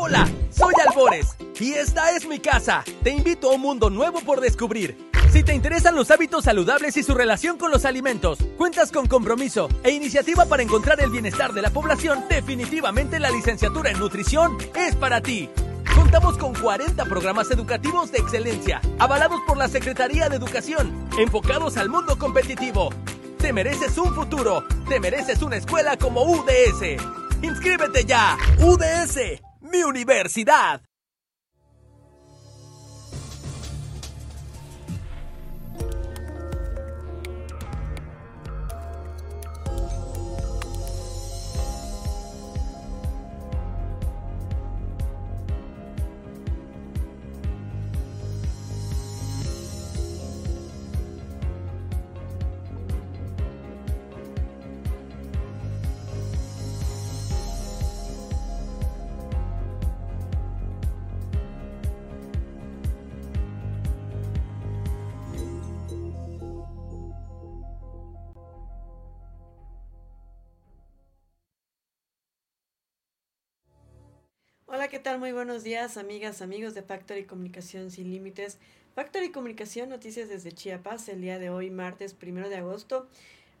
Hola, soy Albores y esta es mi casa. Te invito a un mundo nuevo por descubrir. Si te interesan los hábitos saludables y su relación con los alimentos, cuentas con compromiso e iniciativa para encontrar el bienestar de la población, definitivamente la licenciatura en nutrición es para ti. Contamos con 40 programas educativos de excelencia, avalados por la Secretaría de Educación, enfocados al mundo competitivo. Te mereces un futuro, te mereces una escuela como UDS. ¡Inscríbete ya! UDS mi universidad. Hola, ¿qué tal? Muy buenos días, amigas, amigos de Factory Comunicación Sin Límites. Factory Comunicación, noticias desde Chiapas, el día de hoy, martes primero de agosto.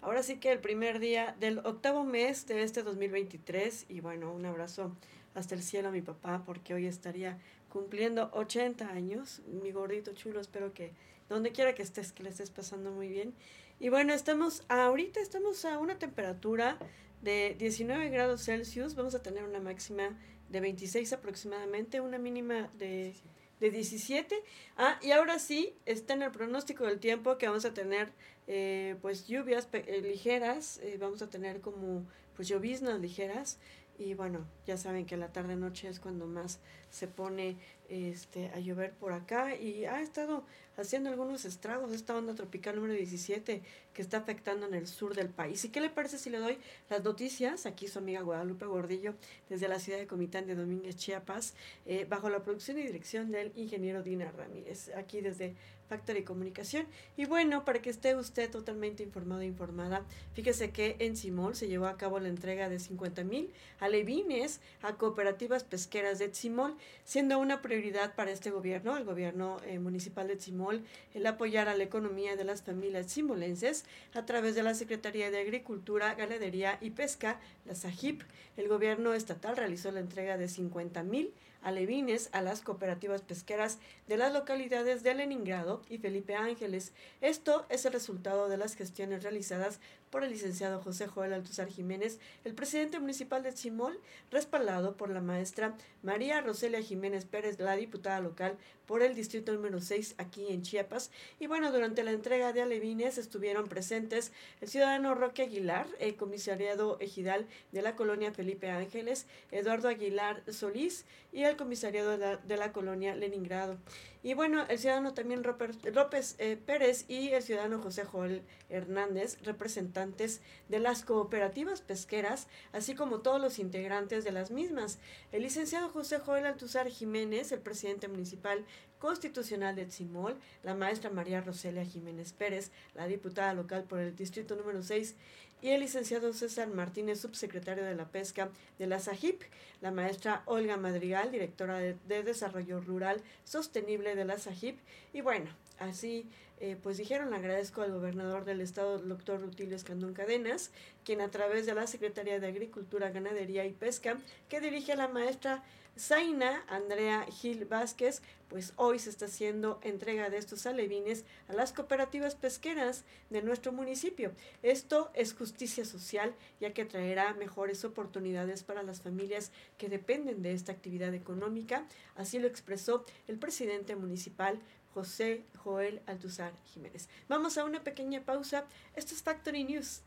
Ahora sí que el primer día del octavo mes de este 2023. Y bueno, un abrazo hasta el cielo a mi papá, porque hoy estaría cumpliendo 80 años. Mi gordito chulo, espero que donde quiera que estés, que le estés pasando muy bien. Y bueno, estamos, ahorita estamos a una temperatura de 19 grados Celsius. Vamos a tener una máxima de 26 aproximadamente, una mínima de, de 17. Ah, y ahora sí, está en el pronóstico del tiempo que vamos a tener eh, pues lluvias eh, ligeras, eh, vamos a tener como pues lloviznas ligeras y bueno, ya saben que la tarde noche es cuando más se pone este a llover por acá y ha estado haciendo algunos estragos esta onda tropical número 17 que está afectando en el sur del país. ¿Y qué le parece si le doy las noticias? Aquí su amiga Guadalupe Gordillo desde la ciudad de Comitán de Domínguez, Chiapas, eh, bajo la producción y dirección del ingeniero Dina Ramírez, aquí desde Factory Comunicación. Y bueno, para que esté usted totalmente informado e informada, fíjese que en Simol se llevó a cabo la entrega de 50 mil alevines a cooperativas pesqueras de Simol, siendo una prioridad para este gobierno, el gobierno eh, municipal de Simol, el apoyar a la economía de las familias simolenses a través de la Secretaría de Agricultura, Ganadería y Pesca, la SAGIP. El gobierno estatal realizó la entrega de 50 mil alevines a las cooperativas pesqueras de las localidades de Leningrado y Felipe Ángeles. Esto es el resultado de las gestiones realizadas por el licenciado José Joel Altuzar Jiménez, el presidente municipal de Chimol, respaldado por la maestra María Roselia Jiménez Pérez, la diputada local por el distrito número 6 aquí en Chiapas. Y bueno, durante la entrega de alevines estuvieron presentes el ciudadano Roque Aguilar, el comisariado ejidal de la colonia Felipe Ángeles, Eduardo Aguilar Solís y el comisariado de la, colonia Leningrado. Y bueno, el ciudadano también López eh, Pérez y el ciudadano José Joel Hernández, representantes de las cooperativas pesqueras, así como todos los integrantes de las mismas. El licenciado José Joel Altuzar Jiménez, el presidente municipal constitucional de Tzimol, la maestra María Roselia Jiménez Pérez, la diputada local por el distrito número 6, y el licenciado César Martínez, subsecretario de la Pesca de la SAGIP, la maestra Olga Madrigal, directora de, Desarrollo Rural Sostenible de la SAGIP, y bueno, así eh, pues dijeron, agradezco al gobernador del estado, doctor Rutilio Escandón Cadenas, quien a través de la Secretaría de Agricultura, Ganadería y Pesca, que dirige a la maestra Zaina Andrea Gil Vázquez, pues hoy se está haciendo entrega de estos alevines a las cooperativas pesqueras de nuestro municipio. Esto es justicia social, ya que traerá mejores oportunidades para las familias que dependen de esta actividad económica. Así lo expresó el presidente municipal José Joel Altuzar Jiménez. Vamos a una pequeña pausa. Esto es Factory News.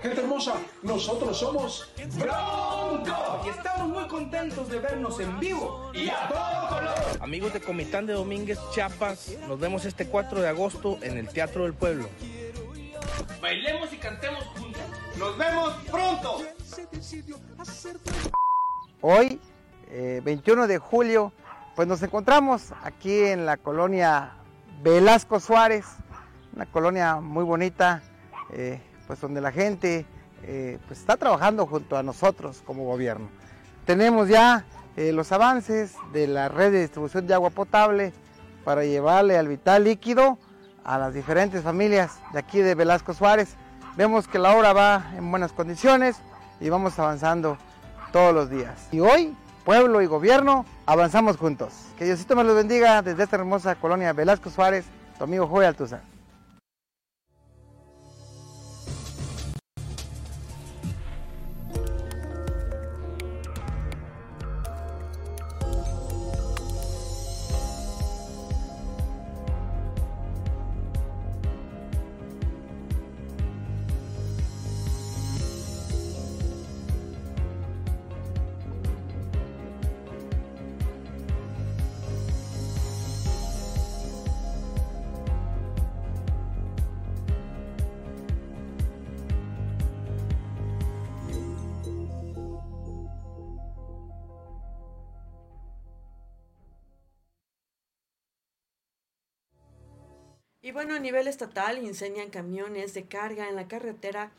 Gente hermosa, nosotros somos Bronco. Y estamos muy contentos de vernos en vivo y a todo color. Amigos de Comitán de Domínguez, Chiapas, nos vemos este 4 de agosto en el Teatro del Pueblo. Bailemos y cantemos juntos. Nos vemos pronto. Hoy, 21 eh, de julio, pues nos encontramos aquí en la colonia Velasco Suárez, una colonia muy bonita, eh, pues donde la gente eh, pues está trabajando junto a nosotros como gobierno. Tenemos ya los avances de la red de distribución de agua potable para llevarle al vital líquido a las diferentes familias de aquí de Velasco Suárez. Vemos que la obra va en buenas condiciones y vamos avanzando todos los días. Y hoy pueblo y gobierno, avanzamos juntos. Que Diosito me los bendiga desde esta hermosa colonia Velasco Suárez, tu amigo Joel Altuza. Y bueno, a nivel estatal incendian camiones de carga en la carretera.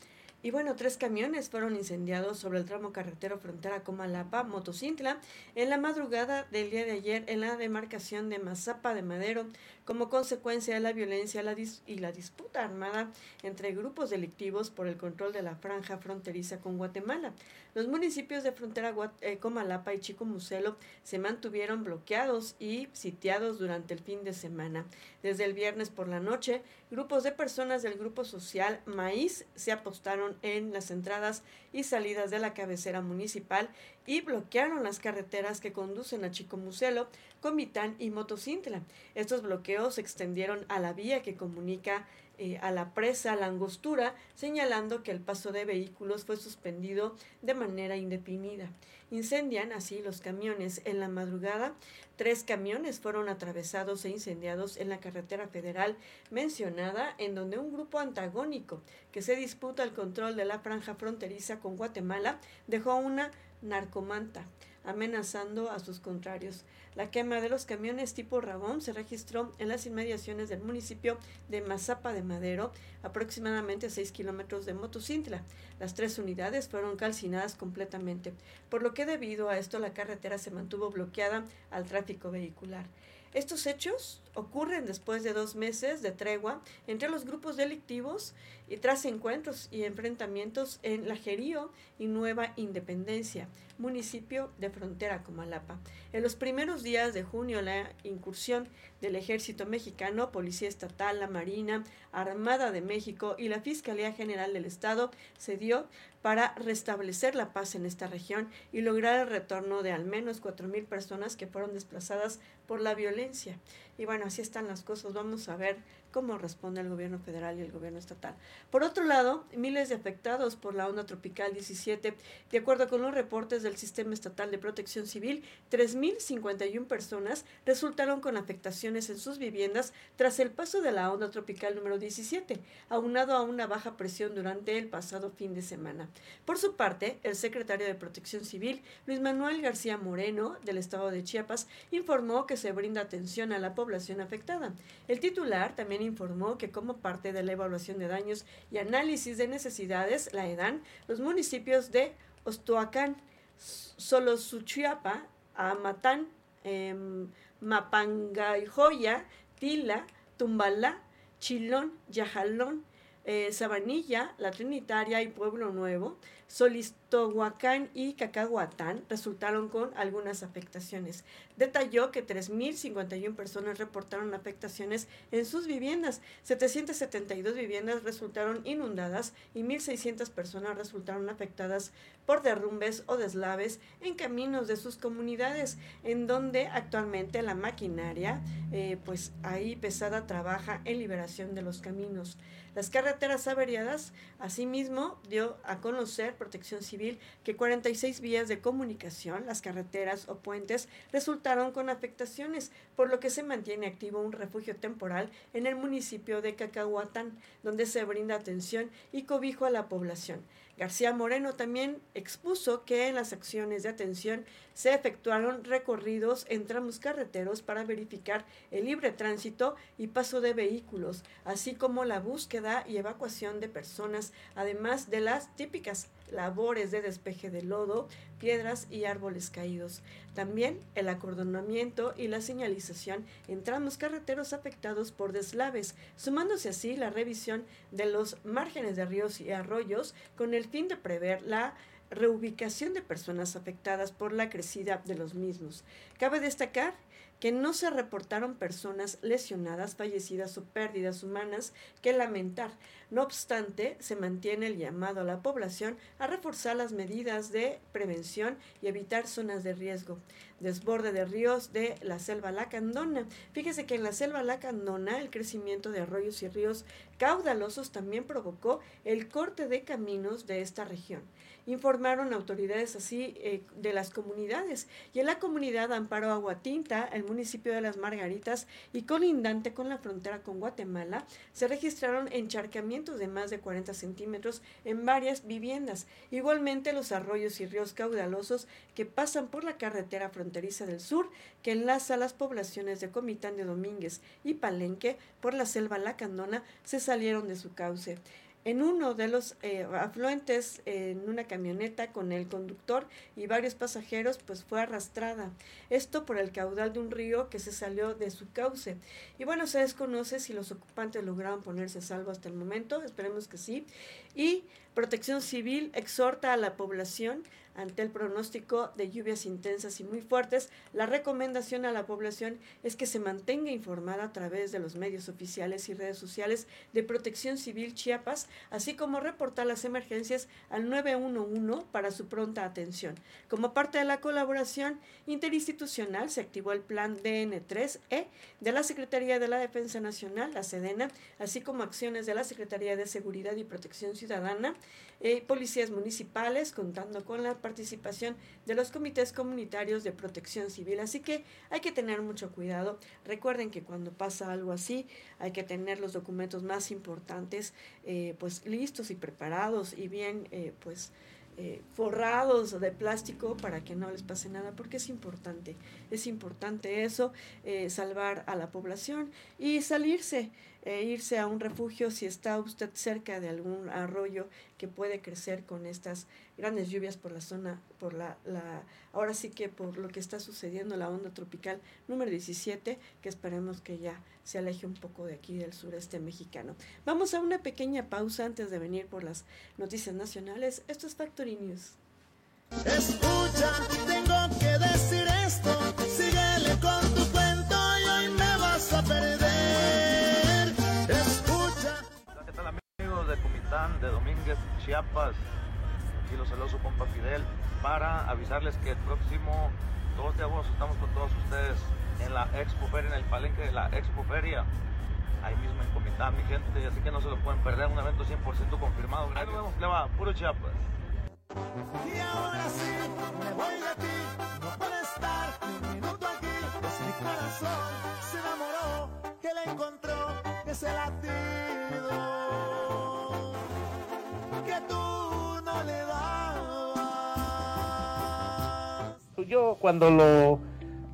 Y bueno, tres camiones fueron incendiados sobre el tramo carretero frontera Comalapa, Motocintla, en la madrugada del día de ayer en la demarcación de Mazapa de Madero, como consecuencia de la violencia y la disputa armada entre grupos delictivos por el control de la franja fronteriza con Guatemala. Los municipios de frontera eh, Comalapa y Chico Muselo se mantuvieron bloqueados y sitiados durante el fin de semana. Desde el viernes por la noche, grupos de personas del grupo social Maíz se apostaron en las entradas y salidas de la cabecera municipal y bloquearon las carreteras que conducen a Chico Muselo, Comitán y Motocintla. Estos bloqueos se extendieron a la vía que comunica eh, a la presa La Angostura, señalando que el paso de vehículos fue suspendido de manera indefinida. Incendian así los camiones en la madrugada. Tres camiones fueron atravesados e incendiados en la carretera federal mencionada, en donde un grupo antagónico que se disputa el control de la franja fronteriza con Guatemala dejó una narcomanta amenazando a sus contrarios. La quema de los camiones tipo Rabón se registró en las inmediaciones del municipio de Mazapa de Madero, aproximadamente a 6 kilómetros de Motocintla. Las tres unidades fueron calcinadas completamente, por lo que debido a esto la carretera se mantuvo bloqueada al tráfico vehicular. Estos hechos ocurren después de dos meses de tregua entre los grupos delictivos y tras encuentros y enfrentamientos en Lajerío y Nueva Independencia, municipio de frontera Comalapa. En los primeros días de junio, la incursión del Ejército Mexicano, Policía Estatal, la Marina, Armada de México y la Fiscalía General del Estado se dio para restablecer la paz en esta región y lograr el retorno de al menos 4.000 personas que fueron desplazadas por la violencia. Y bueno, así están las cosas. Vamos a ver cómo responde el gobierno federal y el gobierno estatal. Por otro lado, miles de afectados por la onda tropical 17, de acuerdo con los reportes del Sistema Estatal de Protección Civil, 3.051 personas resultaron con afectaciones en sus viviendas tras el paso de la onda tropical número 17, aunado a una baja presión durante el pasado fin de semana. Por su parte, el secretario de Protección Civil, Luis Manuel García Moreno, del estado de Chiapas, informó que se brinda atención a la población afectada. El titular también informó que como parte de la evaluación de daños y análisis de necesidades, la EDAN, los municipios de Ostoacán, Solosuchiapa, Amatán, eh, Mapangayjoya, Tila, Tumbalá, Chilón, Yajalón, eh, Sabanilla, La Trinitaria y Pueblo Nuevo Solistohuacán y Cacahuatán resultaron con algunas afectaciones. Detalló que 3.051 personas reportaron afectaciones en sus viviendas, 772 viviendas resultaron inundadas y 1.600 personas resultaron afectadas por derrumbes o deslaves en caminos de sus comunidades, en donde actualmente la maquinaria, eh, pues ahí pesada, trabaja en liberación de los caminos. Las carreteras averiadas, asimismo, dio a conocer Protección Civil que 46 vías de comunicación, las carreteras o puentes, resultaron con afectaciones, por lo que se mantiene activo un refugio temporal en el municipio de Cacahuatán, donde se brinda atención y cobijo a la población. García Moreno también expuso que en las acciones de atención se efectuaron recorridos en tramos carreteros para verificar el libre tránsito y paso de vehículos, así como la búsqueda y evacuación de personas, además de las típicas labores de despeje de lodo, piedras y árboles caídos. También el acordonamiento y la señalización en tramos carreteros afectados por deslaves, sumándose así la revisión de los márgenes de ríos y arroyos con el fin de prever la reubicación de personas afectadas por la crecida de los mismos. Cabe destacar que no se reportaron personas lesionadas, fallecidas o pérdidas humanas que lamentar. No obstante, se mantiene el llamado a la población a reforzar las medidas de prevención y evitar zonas de riesgo. Desborde de ríos de la selva lacandona. Fíjese que en la selva lacandona el crecimiento de arroyos y ríos caudalosos también provocó el corte de caminos de esta región informaron autoridades así eh, de las comunidades. Y en la comunidad Amparo Aguatinta, el municipio de Las Margaritas y colindante con la frontera con Guatemala, se registraron encharcamientos de más de 40 centímetros en varias viviendas. Igualmente los arroyos y ríos caudalosos que pasan por la carretera fronteriza del sur que enlaza las poblaciones de Comitán de Domínguez y Palenque por la selva lacandona se salieron de su cauce en uno de los eh, afluentes en una camioneta con el conductor y varios pasajeros pues fue arrastrada. Esto por el caudal de un río que se salió de su cauce. Y bueno se desconoce si los ocupantes lograron ponerse a salvo hasta el momento esperemos que sí. Y Protección Civil exhorta a la población ante el pronóstico de lluvias intensas y muy fuertes, la recomendación a la población es que se mantenga informada a través de los medios oficiales y redes sociales de Protección Civil Chiapas, así como reportar las emergencias al 911 para su pronta atención. Como parte de la colaboración interinstitucional, se activó el plan DN3E de la Secretaría de la Defensa Nacional, la SEDENA, así como acciones de la Secretaría de Seguridad y Protección Ciudadana, eh, policías municipales, contando con la participación de los comités comunitarios de protección civil. Así que hay que tener mucho cuidado. Recuerden que cuando pasa algo así, hay que tener los documentos más importantes, eh, pues listos y preparados y bien, eh, pues eh, forrados de plástico para que no les pase nada, porque es importante, es importante eso, eh, salvar a la población y salirse, e irse a un refugio si está usted cerca de algún arroyo que puede crecer con estas grandes lluvias por la zona, por la, la ahora sí que por lo que está sucediendo la onda tropical número 17, que esperemos que ya se aleje un poco de aquí del sureste mexicano. Vamos a una pequeña pausa antes de venir por las noticias nacionales. Esto es Factory News. Chiapas? Aquí los su compa Fidel para avisarles que el próximo 2 de agosto estamos con todos ustedes en la Expo Feria, en el palenque de la Expo Feria. Ahí mismo en Comitán, mi gente, así que no se lo pueden perder, un evento 100% confirmado. Ahí nos vemos, que va, puro Chiapas. Y ahora sí, me voy de ti. No puede estar un minuto aquí. Es mi corazón, se enamoró, que le encontró ese latido que tú no le dabas. Yo cuando lo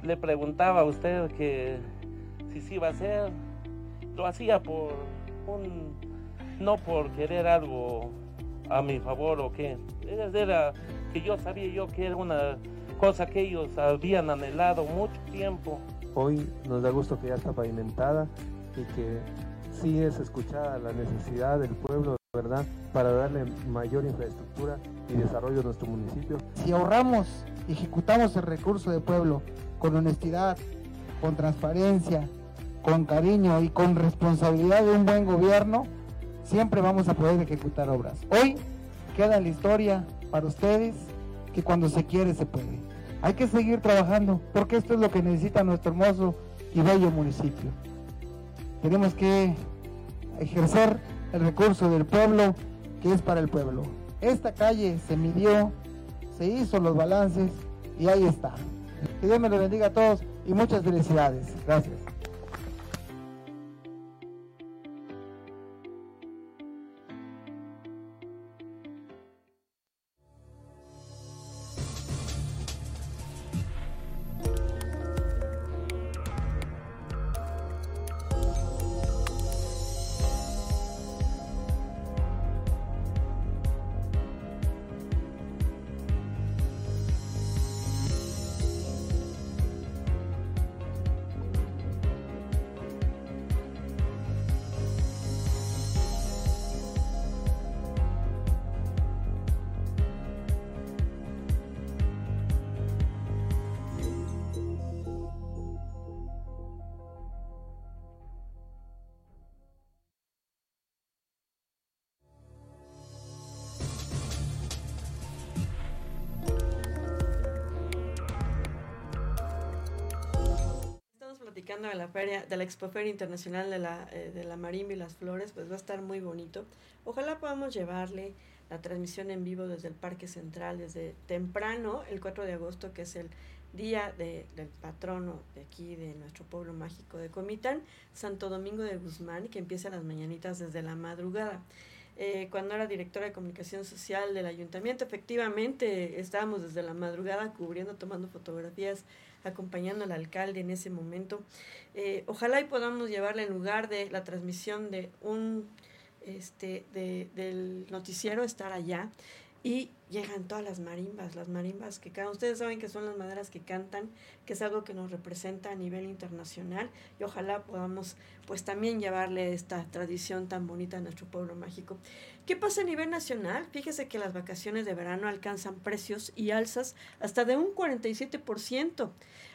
le preguntaba a usted que si sí iba a ser, lo hacía por un no por querer algo a mi favor o qué. Era que yo sabía yo que era una cosa que ellos habían anhelado mucho tiempo. Hoy nos da gusto que ya está pavimentada y que sí es escuchada la necesidad del pueblo. ¿Verdad? Para darle mayor infraestructura y desarrollo a nuestro municipio. Si ahorramos ejecutamos el recurso de pueblo con honestidad, con transparencia, con cariño y con responsabilidad de un buen gobierno, siempre vamos a poder ejecutar obras. Hoy queda la historia para ustedes que cuando se quiere se puede. Hay que seguir trabajando porque esto es lo que necesita nuestro hermoso y bello municipio. Tenemos que ejercer el recurso del pueblo que es para el pueblo. Esta calle se midió, se hizo los balances y ahí está. Que Dios me lo bendiga a todos y muchas felicidades. Gracias. Platicando de la feria, de la Expoferia Internacional de la, eh, de la Marimba y las Flores, pues va a estar muy bonito. Ojalá podamos llevarle la transmisión en vivo desde el Parque Central, desde temprano, el 4 de agosto, que es el día de- del patrono de aquí, de nuestro pueblo mágico de Comitán, Santo Domingo de Guzmán, que empieza las mañanitas desde la madrugada. Eh, cuando era directora de comunicación social del ayuntamiento, efectivamente estábamos desde la madrugada cubriendo, tomando fotografías, acompañando al alcalde en ese momento. Eh, ojalá y podamos llevarle en lugar de la transmisión de un este de, del noticiero estar allá y llegan todas las marimbas, las marimbas que cantan. Ustedes saben que son las maderas que cantan, que es algo que nos representa a nivel internacional y ojalá podamos pues también llevarle esta tradición tan bonita a nuestro pueblo mágico. ¿Qué pasa a nivel nacional? Fíjese que las vacaciones de verano alcanzan precios y alzas hasta de un 47%.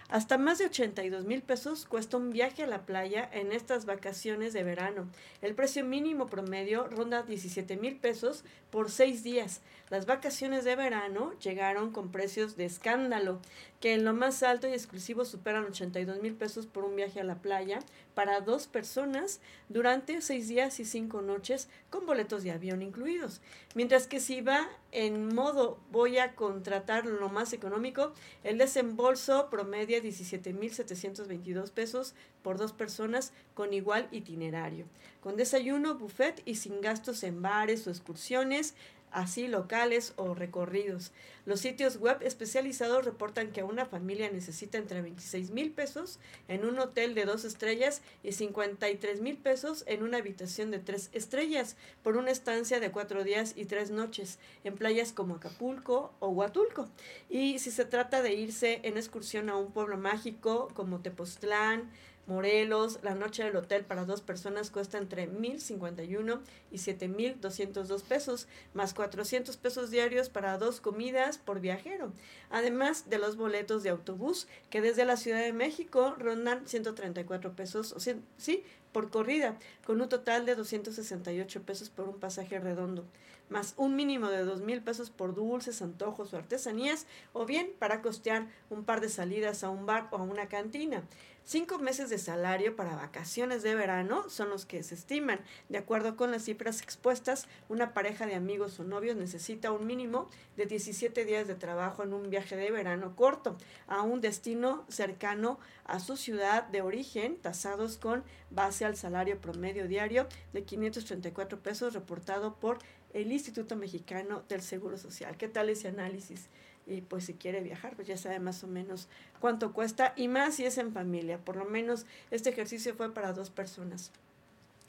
Hasta más de 82 mil pesos cuesta un viaje a la playa en estas vacaciones de verano. El precio mínimo promedio ronda 17 mil pesos por seis días. Las vacaciones de verano llegaron con precios de escándalo, que en lo más alto y exclusivo superan 82 mil pesos por un viaje a la playa para dos personas durante seis días y cinco noches con boletos de avión incluidos. Mientras que si va en modo voy a contratar lo más económico, el desembolso promedia 17.722 pesos por dos personas con igual itinerario, con desayuno, buffet y sin gastos en bares o excursiones, así locales o recorridos. Los sitios web especializados reportan que una familia necesita entre 26 mil pesos en un hotel de dos estrellas y 53 mil pesos en una habitación de tres estrellas por una estancia de cuatro días y tres noches en playas como Acapulco o Huatulco. Y si se trata de irse en excursión a un pueblo mágico como Tepoztlán, Morelos, la noche del hotel para dos personas cuesta entre 1.051 y 7.202 pesos, más 400 pesos diarios para dos comidas por viajero, además de los boletos de autobús que desde la Ciudad de México rondan 134 pesos, o sea, sí, por corrida, con un total de 268 pesos por un pasaje redondo, más un mínimo de 2 mil pesos por dulces, antojos o artesanías, o bien para costear un par de salidas a un bar o a una cantina. Cinco meses de salario para vacaciones de verano son los que se estiman. De acuerdo con las cifras expuestas, una pareja de amigos o novios necesita un mínimo de 17 días de trabajo en un viaje de verano corto a un destino cercano a su ciudad de origen, tasados con base al salario promedio diario de 534 pesos reportado por el Instituto Mexicano del Seguro Social. ¿Qué tal ese análisis? y pues si quiere viajar, pues ya sabe más o menos cuánto cuesta y más si es en familia. Por lo menos este ejercicio fue para dos personas.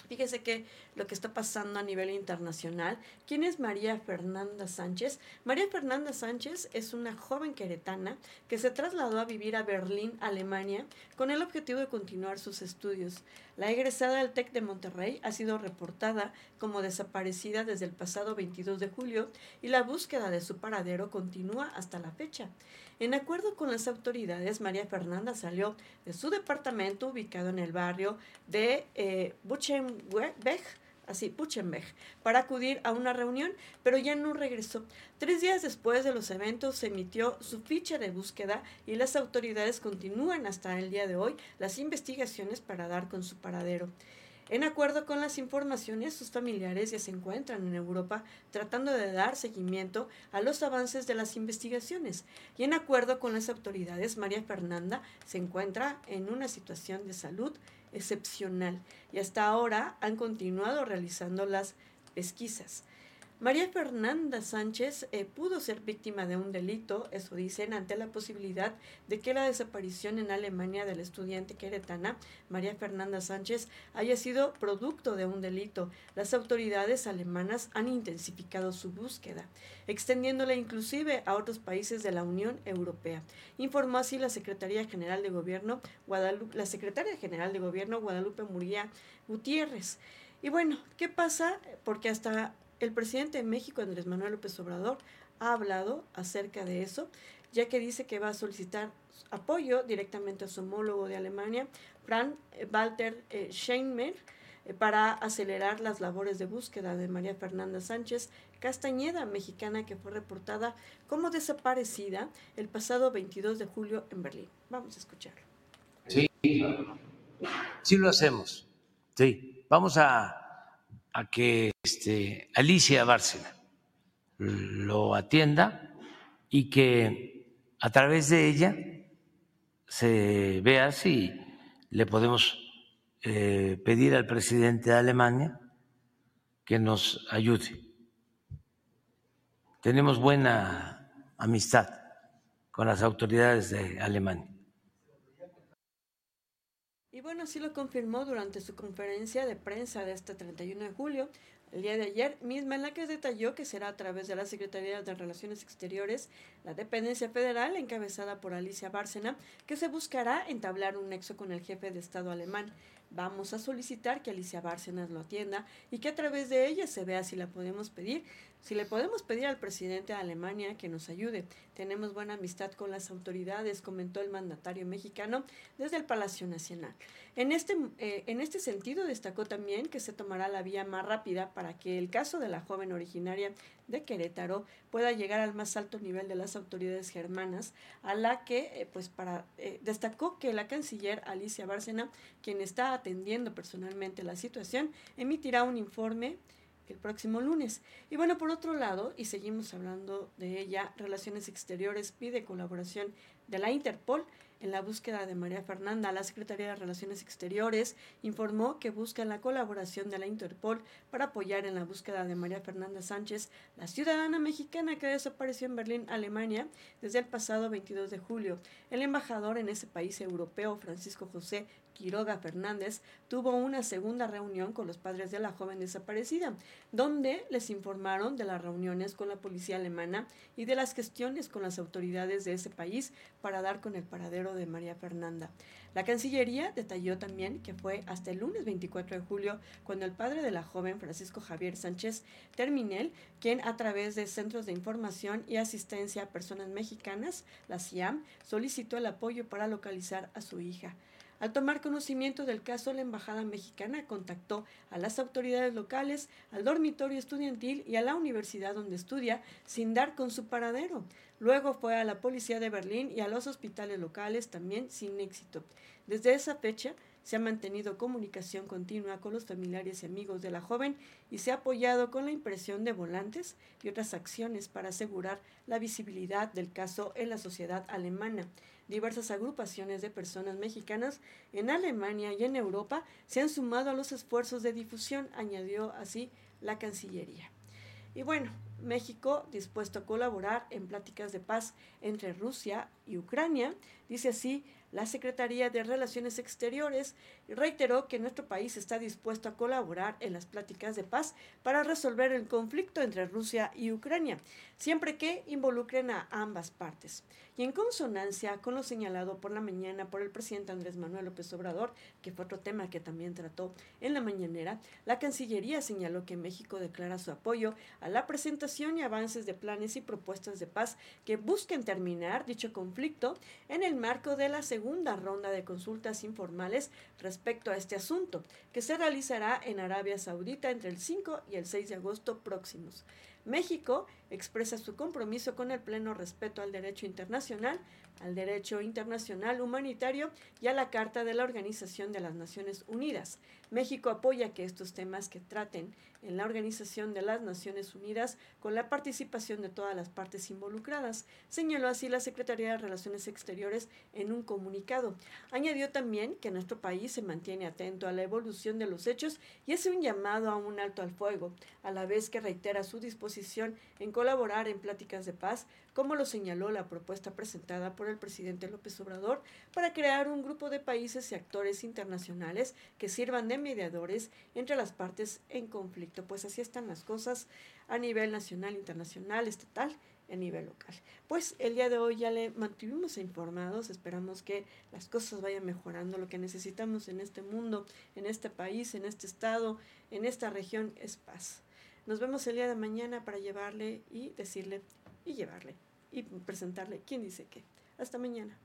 Fíjese que lo que está pasando a nivel internacional, ¿quién es María Fernanda Sánchez? María Fernanda Sánchez es una joven queretana que se trasladó a vivir a Berlín, Alemania, con el objetivo de continuar sus estudios. La egresada del TEC de Monterrey ha sido reportada como desaparecida desde el pasado 22 de julio y la búsqueda de su paradero continúa hasta la fecha. En acuerdo con las autoridades, María Fernanda salió de su departamento ubicado en el barrio de eh, Buchenweg, así, Puchenberg, para acudir a una reunión, pero ya no regresó. Tres días después de los eventos se emitió su ficha de búsqueda y las autoridades continúan hasta el día de hoy las investigaciones para dar con su paradero. En acuerdo con las informaciones, sus familiares ya se encuentran en Europa tratando de dar seguimiento a los avances de las investigaciones. Y en acuerdo con las autoridades, María Fernanda se encuentra en una situación de salud excepcional y hasta ahora han continuado realizando las pesquisas. María Fernanda Sánchez eh, pudo ser víctima de un delito, eso dicen, ante la posibilidad de que la desaparición en Alemania del estudiante queretana María Fernanda Sánchez haya sido producto de un delito. Las autoridades alemanas han intensificado su búsqueda, extendiéndola inclusive a otros países de la Unión Europea. Informó así la Secretaría General de Gobierno, Guadalupe, la Secretaria General de Gobierno Guadalupe Muría Gutiérrez. Y bueno, ¿qué pasa? Porque hasta el presidente de México, Andrés Manuel López Obrador, ha hablado acerca de eso, ya que dice que va a solicitar apoyo directamente a su homólogo de Alemania, Frank Walter eh, Scheinmer, eh, para acelerar las labores de búsqueda de María Fernanda Sánchez Castañeda, mexicana que fue reportada como desaparecida el pasado 22 de julio en Berlín. Vamos a escucharlo. Sí, sí lo hacemos. Sí, vamos a a que este, Alicia Bárcena lo atienda y que a través de ella se vea si le podemos eh, pedir al presidente de Alemania que nos ayude. Tenemos buena amistad con las autoridades de Alemania. Y bueno, así lo confirmó durante su conferencia de prensa de este 31 de julio, el día de ayer, misma en la que detalló que será a través de la Secretaría de Relaciones Exteriores, la dependencia federal encabezada por Alicia Bárcena, que se buscará entablar un nexo con el jefe de Estado alemán. Vamos a solicitar que Alicia Bárcenas lo atienda y que a través de ella se vea si la podemos pedir si le podemos pedir al presidente de Alemania que nos ayude, tenemos buena amistad con las autoridades, comentó el mandatario mexicano desde el Palacio Nacional. En este, eh, en este sentido, destacó también que se tomará la vía más rápida para que el caso de la joven originaria de Querétaro pueda llegar al más alto nivel de las autoridades germanas, a la que, eh, pues, para, eh, destacó que la canciller Alicia Bárcena, quien está atendiendo personalmente la situación, emitirá un informe el próximo lunes. Y bueno, por otro lado, y seguimos hablando de ella, Relaciones Exteriores pide colaboración de la Interpol en la búsqueda de María Fernanda. La Secretaría de Relaciones Exteriores informó que busca la colaboración de la Interpol para apoyar en la búsqueda de María Fernanda Sánchez, la ciudadana mexicana que desapareció en Berlín, Alemania, desde el pasado 22 de julio. El embajador en ese país europeo, Francisco José Quiroga Fernández tuvo una segunda reunión con los padres de la joven desaparecida, donde les informaron de las reuniones con la policía alemana y de las gestiones con las autoridades de ese país para dar con el paradero de María Fernanda. La Cancillería detalló también que fue hasta el lunes 24 de julio cuando el padre de la joven, Francisco Javier Sánchez Terminel, quien a través de Centros de Información y Asistencia a Personas Mexicanas, la CIAM, solicitó el apoyo para localizar a su hija. Al tomar conocimiento del caso, la Embajada mexicana contactó a las autoridades locales, al dormitorio estudiantil y a la universidad donde estudia, sin dar con su paradero. Luego fue a la policía de Berlín y a los hospitales locales, también sin éxito. Desde esa fecha, se ha mantenido comunicación continua con los familiares y amigos de la joven y se ha apoyado con la impresión de volantes y otras acciones para asegurar la visibilidad del caso en la sociedad alemana. Diversas agrupaciones de personas mexicanas en Alemania y en Europa se han sumado a los esfuerzos de difusión, añadió así la Cancillería. Y bueno, México dispuesto a colaborar en pláticas de paz entre Rusia y Ucrania, dice así la Secretaría de Relaciones Exteriores reiteró que nuestro país está dispuesto a colaborar en las pláticas de paz para resolver el conflicto entre Rusia y Ucrania, siempre que involucren a ambas partes. Y en consonancia con lo señalado por la mañana por el presidente Andrés Manuel López Obrador, que fue otro tema que también trató en la mañanera, la Cancillería señaló que México declara su apoyo a la presentación y avances de planes y propuestas de paz que busquen terminar dicho conflicto en el marco de la segunda ronda de consultas informales respecto a este asunto, que se realizará en Arabia Saudita entre el 5 y el 6 de agosto próximos. México expresa su compromiso con el pleno respeto al derecho internacional, al derecho internacional humanitario y a la Carta de la Organización de las Naciones Unidas. México apoya que estos temas que traten en la Organización de las Naciones Unidas con la participación de todas las partes involucradas, señaló así la Secretaría de Relaciones Exteriores en un comunicado. Añadió también que nuestro país se mantiene atento a la evolución de los hechos y hace un llamado a un alto al fuego, a la vez que reitera su disposición en colaborar en pláticas de paz, como lo señaló la propuesta presentada por el presidente López Obrador para crear un grupo de países y actores internacionales que sirvan de mediadores entre las partes en conflicto. Pues así están las cosas a nivel nacional, internacional, estatal a nivel local. Pues el día de hoy ya le mantuvimos informados, esperamos que las cosas vayan mejorando. Lo que necesitamos en este mundo, en este país, en este estado, en esta región es paz. Nos vemos el día de mañana para llevarle y decirle y llevarle y presentarle quién dice qué. Hasta mañana.